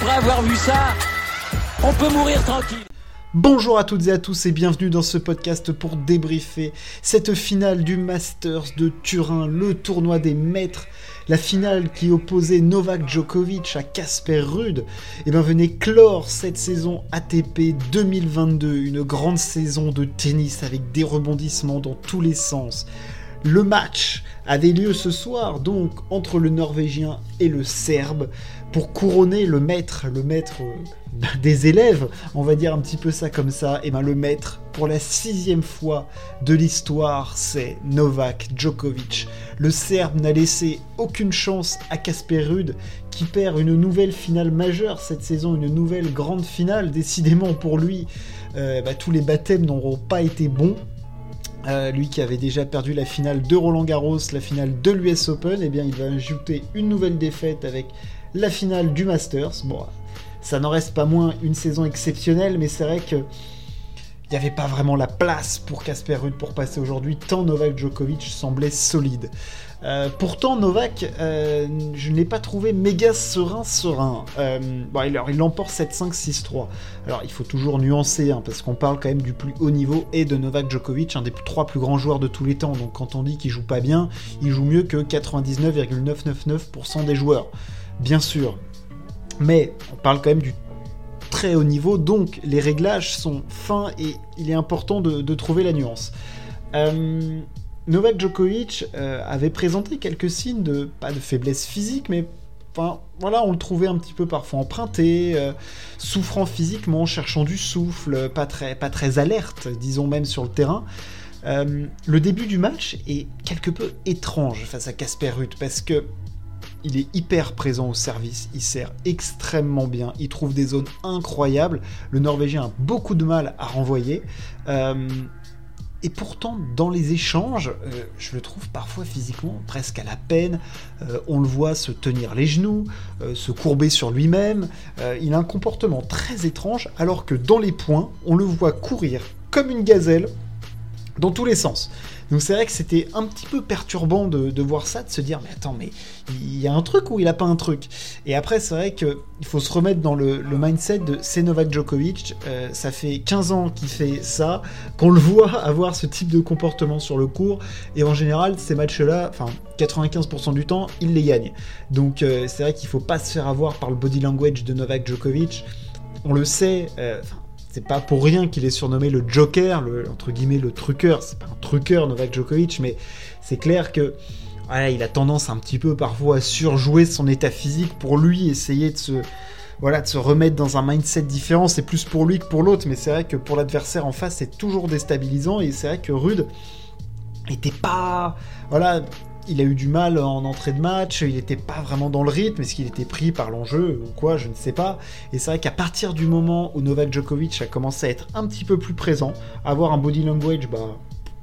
après avoir vu ça, on peut mourir tranquille. Bonjour à toutes et à tous et bienvenue dans ce podcast pour débriefer cette finale du Masters de Turin, le tournoi des maîtres, la finale qui opposait Novak Djokovic à Casper Ruud. Et bien venez clore cette saison ATP 2022, une grande saison de tennis avec des rebondissements dans tous les sens. Le match a des lieux ce soir donc entre le Norvégien et le Serbe pour couronner le maître, le maître euh, des élèves, on va dire un petit peu ça comme ça, et ben le maître pour la sixième fois de l'histoire, c'est Novak Djokovic. Le Serbe n'a laissé aucune chance à Casper Ruud, qui perd une nouvelle finale majeure cette saison, une nouvelle grande finale. Décidément pour lui, euh, bah, tous les baptêmes n'auront pas été bons. Euh, lui qui avait déjà perdu la finale de Roland Garros, la finale de l'US Open, eh bien il va ajouter une nouvelle défaite avec la finale du Masters. Bon, ça n'en reste pas moins une saison exceptionnelle, mais c'est vrai que il n'y avait pas vraiment la place pour Casper Ruud pour passer aujourd'hui, tant Novak Djokovic semblait solide. Euh, pourtant, Novak, euh, je ne l'ai pas trouvé méga serein, serein. Euh, bon, il l'emporte 7-5-6-3. Alors, il faut toujours nuancer, hein, parce qu'on parle quand même du plus haut niveau et de Novak Djokovic, un des trois plus grands joueurs de tous les temps. Donc, quand on dit qu'il joue pas bien, il joue mieux que 99,999% des joueurs. Bien sûr. Mais, on parle quand même du très haut niveau, donc les réglages sont fins et il est important de, trouver la nuance. Euh, Novak Djokovic euh, avait présenté quelques signes de, pas de faiblesse physique, mais enfin, voilà, on le trouvait un petit peu parfois emprunté, euh, souffrant physiquement, cherchant du souffle, pas très, pas très alerte, disons même sur le terrain. le début du match est quelque peu étrange face à Casper Ruth parce que il est hyper présent au service, il sert extrêmement bien, il trouve des zones incroyables. Le Norvégien a beaucoup de mal à renvoyer. Euh, et pourtant, dans les échanges, euh, je le trouve parfois physiquement presque à la peine. Euh, on le voit se tenir les genoux, se courber sur lui-même. il a un comportement très étrange, alors que dans les points, on le voit courir comme une gazelle dans tous les sens. Donc c'est vrai que c'était un petit peu perturbant de, voir ça, de se dire mais attends mais il y a un truc ou il a pas un truc? Et après c'est vrai qu'il faut se remettre dans le, mindset de c'est Novak Djokovic, euh, ça fait 15 ans qu'il fait ça, qu'on le voit avoir ce type de comportement sur le court, et en général ces matchs-là, enfin 95% du temps, il les gagne. Donc euh, c'est vrai qu'il faut pas se faire avoir par le body language de Novak Djokovic. On le sait, euh, c'est pas pour rien qu'il est surnommé le Joker, le, entre guillemets le truqueur. C'est pas un truqueur Novak Djokovic, mais c'est clair que voilà, il a tendance un petit peu parfois à surjouer son état physique pour lui essayer de se voilà de se remettre dans un mindset différent. C'est plus pour lui que pour l'autre, mais c'est vrai que pour l'adversaire en face, c'est toujours déstabilisant et c'est vrai que Rude était pas voilà il a eu du mal en entrée de match, il n'était pas vraiment dans le rythme, est-ce qu'il était pris par l'enjeu ou quoi, je ne sais pas. Et c'est vrai qu'à partir du moment où Novak Djokovic a commencé à être un petit peu plus présent, avoir un body language bah,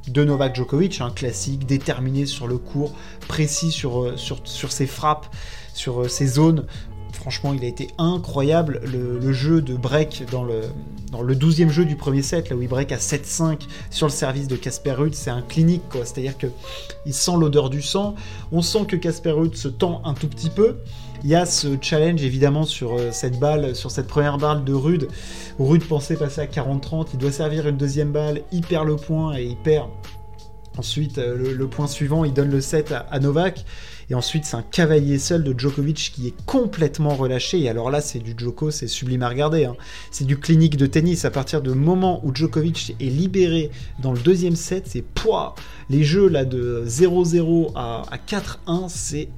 de Novak Djokovic, un classique, déterminé sur le cours, précis sur, euh, sur ses frappes, sur euh, ses zones, franchement, il a été incroyable. Le, jeu de break dans le, dans le 12e jeu du premier set, là où il break à 7-5 sur le service de Casper Ruud, c'est un clinique. C'est-à-dire que il sent l'odeur du sang. On sent que Casper Ruud se tend un tout petit peu. Il y a ce challenge évidemment sur euh, cette balle, sur cette première balle de Rude. Rude pensait passer à 40-30, il doit servir une deuxième balle, il perd le point et il perd Ensuite, euh, le, point suivant, il donne le set à, Novak. Et ensuite, c'est un cavalier seul de Djokovic qui est complètement relâché. Et alors là, c'est du Djoko, c'est sublime à regarder. Hein. C'est du clinique de tennis. À partir du moment où Djokovic est libéré dans le deuxième set, c'est poids. Les jeux là de 0-0 à, à 4-1, c'est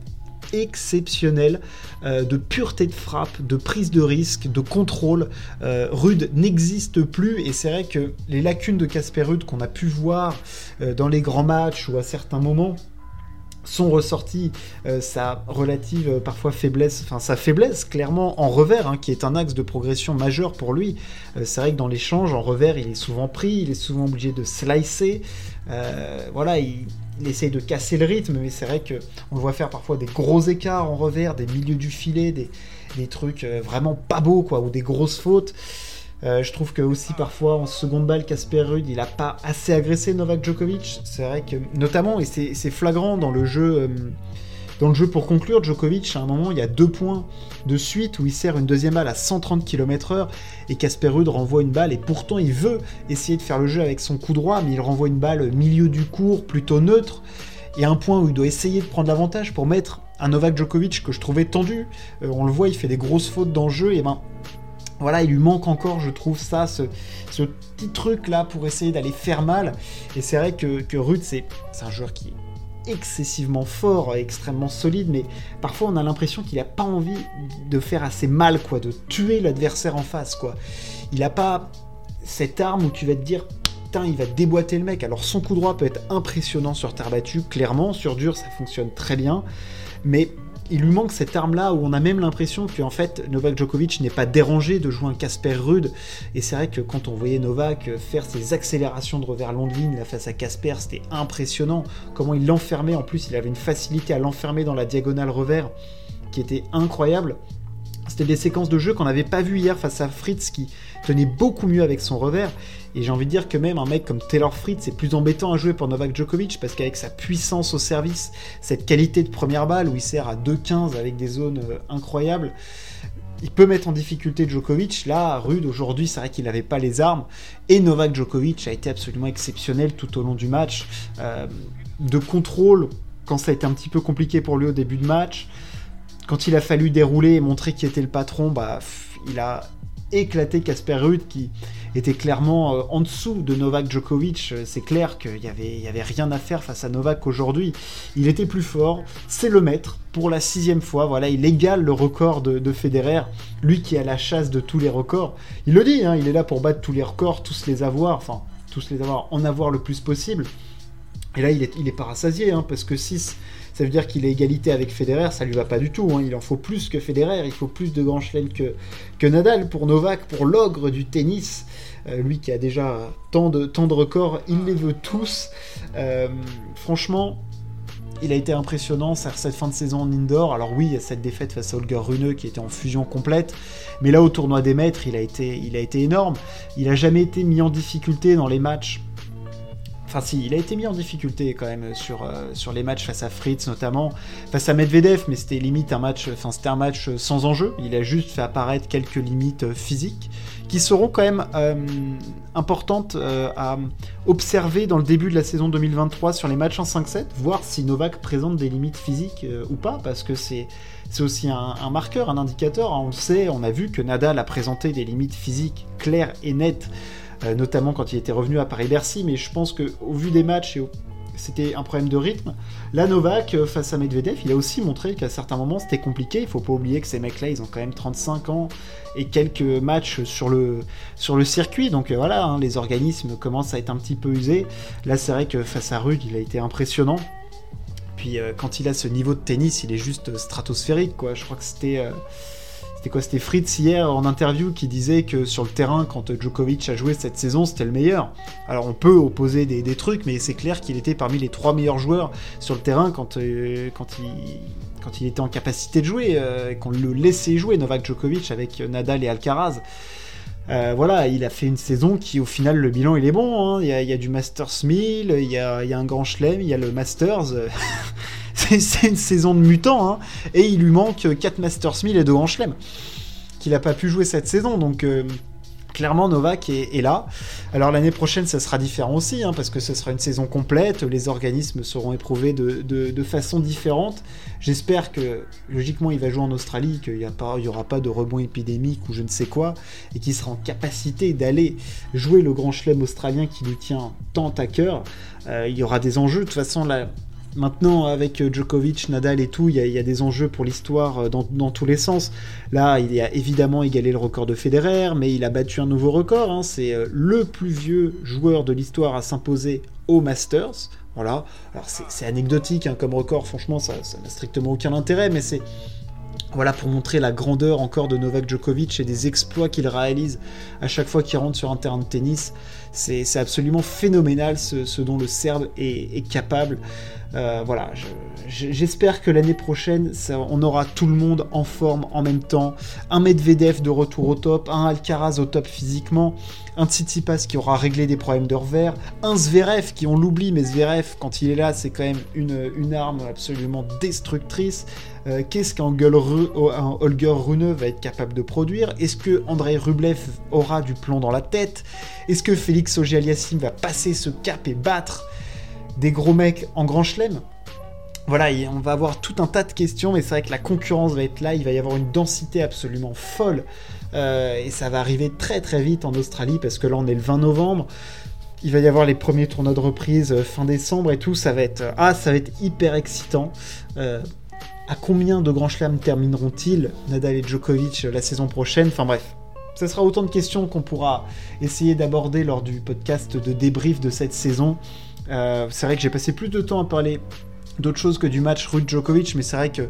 exceptionnel euh, de pureté de frappe, de prise de risque, de contrôle. Euh, Rude n'existe plus et c'est vrai que les lacunes de Casper Rude qu'on a pu voir euh, dans les grands matchs ou à certains moments sont ressortis sa relative parfois faiblesse, enfin sa faiblesse clairement en revers, hein, qui est un axe de progression majeur pour lui. c'est vrai que dans l'échange, en revers, il est souvent pris, il est souvent obligé de slicer. voilà, il, essaye de casser le rythme, mais c'est vrai qu'on le voit faire parfois des gros écarts en revers, des milieux du filet, des, trucs euh, vraiment pas beaux, quoi, ou des grosses fautes. Euh, je trouve que aussi parfois en seconde balle, Casper Ruud, il a pas assez agressé Novak Djokovic. C'est vrai que, notamment, et c'est flagrant dans le jeu, euh, Dans le jeu pour conclure, Djokovic, à un moment, il y a deux points de suite où il sert une deuxième balle à 130 km/h et Casper Ruud renvoie une balle et pourtant il veut essayer de faire le jeu avec son coup droit, mais il renvoie une balle milieu du cours, plutôt neutre. Et un point où il doit essayer de prendre l'avantage pour mettre un Novak Djokovic que je trouvais tendu. Euh, on le voit, il fait des grosses fautes dans le jeu et ben voilà, il lui manque encore, je trouve, ça, ce, petit truc-là pour essayer d'aller faire mal. Et c'est vrai que, Rude, c'est un joueur qui est excessivement fort, extrêmement solide, mais parfois on a l'impression qu'il n'a pas envie de faire assez mal, quoi, de tuer l'adversaire en face, quoi. Il n'a pas cette arme où tu vas te dire, putain, il va déboîter le mec. Alors son coup droit peut être impressionnant sur terre battue, clairement, sur dur ça fonctionne très bien, mais il lui manque cette arme-là où on a même l'impression que en fait Novak Djokovic n'est pas dérangé de jouer un Casper rude. Et c'est vrai que quand on voyait Novak faire ses accélérations de revers long de ligne face à Casper, c'était impressionnant. Comment il l'enfermait. En plus, il avait une facilité à l'enfermer dans la diagonale revers qui était incroyable. C'était des séquences de jeu qu'on n'avait pas vu hier face à Fritz qui tenait beaucoup mieux avec son revers. Et j'ai envie de dire que même un mec comme Taylor Fritz est plus embêtant à jouer pour Novak Djokovic parce qu'avec sa puissance au service, cette qualité de première balle où il sert à 2-15 avec des zones euh, incroyables, il peut mettre en difficulté Djokovic. Là, Rude, aujourd'hui, c'est vrai qu'il n'avait pas les armes. Et Novak Djokovic a été absolument exceptionnel tout au long du match. Euh, de contrôle, quand ça a été un petit peu compliqué pour lui au début de match. Quand il a fallu dérouler et montrer qui était le patron, bah, il a éclaté Casper Ruud qui était clairement euh, en dessous de Novak Djokovic. Euh, c'est clair qu'il n'y avait, y avait rien à faire face à Novak aujourd'hui. Il était plus fort, c'est le maître pour la sixième fois. Voilà, il égale le record de, Federer, lui qui a la chasse de tous les records. Il le dit, hein, il est là pour battre tous les records, tous les avoir, enfin tous les avoir, en avoir le plus possible. Et là, il est, il est pas hein, parce que 6, ça veut dire qu'il est égalité avec Federer, ça lui va pas du tout. Hein. Il en faut plus que Federer, il faut plus de grands chelems que, que Nadal pour Novak, pour l'ogre du tennis. Euh, lui qui a déjà tant de, tant de records, il les veut tous. Euh, franchement, il a été impressionnant cette fin de saison en indoor. Alors oui, il y a cette défaite face à Holger Rune qui était en fusion complète, mais là au tournoi des maîtres, il a été, il a été énorme. Il a jamais été mis en difficulté dans les matchs Enfin si, il a été mis en difficulté quand même sur, euh, sur les matchs face à Fritz notamment, face à Medvedev, mais c'était limite un match, enfin c'était un match sans enjeu. Il a juste fait apparaître quelques limites euh, physiques qui seront quand même euh, importantes à observer dans le début de la saison 2023 sur les matchs en 5-7, voir si Novak présente des limites physiques ou pas, parce que c'est c'est aussi un, un, marqueur, un indicateur. On le sait, on a vu que Nadal a présenté des limites physiques claires et nettes notamment quand il était revenu à Paris-Bercy, mais je pense qu'au vu des matchs, c'était un problème de rythme. Là, Novak, euh, face à Medvedev, il a aussi montré qu'à certains moments c'était compliqué. Il faut pas oublier que ces mecs-là, ils ont quand même 35 ans et quelques matchs sur le, sur le circuit. Donc euh, voilà, hein, les organismes commencent à être un petit peu usés. Là, c'est vrai que face à Rude, il a été impressionnant. Puis quand il a ce niveau de tennis, il est juste stratosphérique. Je crois que c'était c'était Fritz hier en interview qui disait que sur le terrain, quand Djokovic a joué cette saison, c'était le meilleur. Alors on peut opposer des, trucs, mais c'est clair qu'il était parmi les trois meilleurs joueurs sur le terrain quand, euh, il était en capacité de jouer, euh, qu'on le laissait jouer, Novak Djokovic avec Nadal et Alcaraz. Euh, voilà, il a fait une saison qui, au final, le bilan, il est bon. Hein. Il, y a, du Masters 1000, il y a, il y a un grand chelem, il y a le Masters. c'est une saison de mutant, hein, et il lui manque 4 Masters 1000 et 2 Grand Chelem, qu'il n'a pas pu jouer cette saison, donc euh, clairement Novak est, là. Alors l'année prochaine, ça sera différent aussi, hein, parce que ce sera une saison complète, les organismes seront éprouvés de, façon différente. J'espère que, logiquement, il va jouer en Australie, qu'il n'y aura pas de rebond épidémique ou je ne sais quoi, et qu'il sera en capacité d'aller jouer le Grand Chelem australien qui lui tient tant à cœur. Euh, il y aura des enjeux, de toute façon, là Maintenant, avec euh, Djokovic, Nadal et tout, il y, a des enjeux pour l'histoire euh, dans, tous les sens. Là, il a évidemment égalé le record de Federer, mais il a battu un nouveau record. Hein. C'est euh, le plus vieux joueur de l'histoire à s'imposer au Masters. Voilà. Alors, c'est anecdotique hein, comme record, franchement, ça n'a strictement aucun intérêt, mais c'est voilà pour montrer la grandeur encore de Novak Djokovic et des exploits qu'il réalise à chaque fois qu'il rentre sur un terrain de tennis. C'est absolument phénoménal ce, dont le Serbe est, capable. Euh, voilà, j'espère que l'année prochaine, on aura tout le monde en forme en même temps. Un Medvedev de retour au top, un Alcaraz au top physiquement, un Tsitsipas qui aura réglé des problèmes de revers, un Zverev qui, on l'oublie, mais Zverev, quand il est là, c'est quand même une, une, arme absolument destructrice. Euh, qu'est-ce qu'un Holger Rune va être capable de produire? Est-ce que Andrei Rublev aura du plomb dans la tête? Est-ce que Félix auger va passer ce cap et battre des gros mecs en grand chelem? Voilà, on va avoir tout un tas de questions, mais c'est vrai que la concurrence va être là, il va y avoir une densité absolument folle, euh, et ça va arriver très très vite en Australie, parce que là on est le 20 novembre, il va y avoir les premiers tournois de reprise euh, fin décembre et tout, ça va être, ah, ça va être hyper excitant. À combien de grands chelems termineront-ils, Nadal et Djokovic, la saison prochaine? Enfin bref, ce sera autant de questions qu'on pourra essayer d'aborder lors du podcast de débrief de cette saison. Euh, c'est vrai que j'ai passé plus de temps à parler d'autres choses que du match Ruud Djokovic, mais c'est vrai que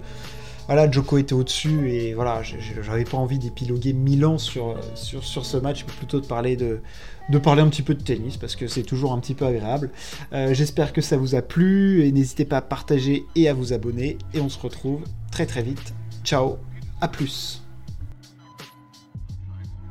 voilà, Joko était au-dessus et voilà, j'avais pas envie d'épiloguer mille ans sur, ce match, mais plutôt de parler de, de parler un petit peu de tennis parce que c'est toujours un petit peu agréable. Euh, j'espère que ça vous a plu et n'hésitez pas à partager et à vous abonner et on se retrouve très très vite. Ciao, à plus.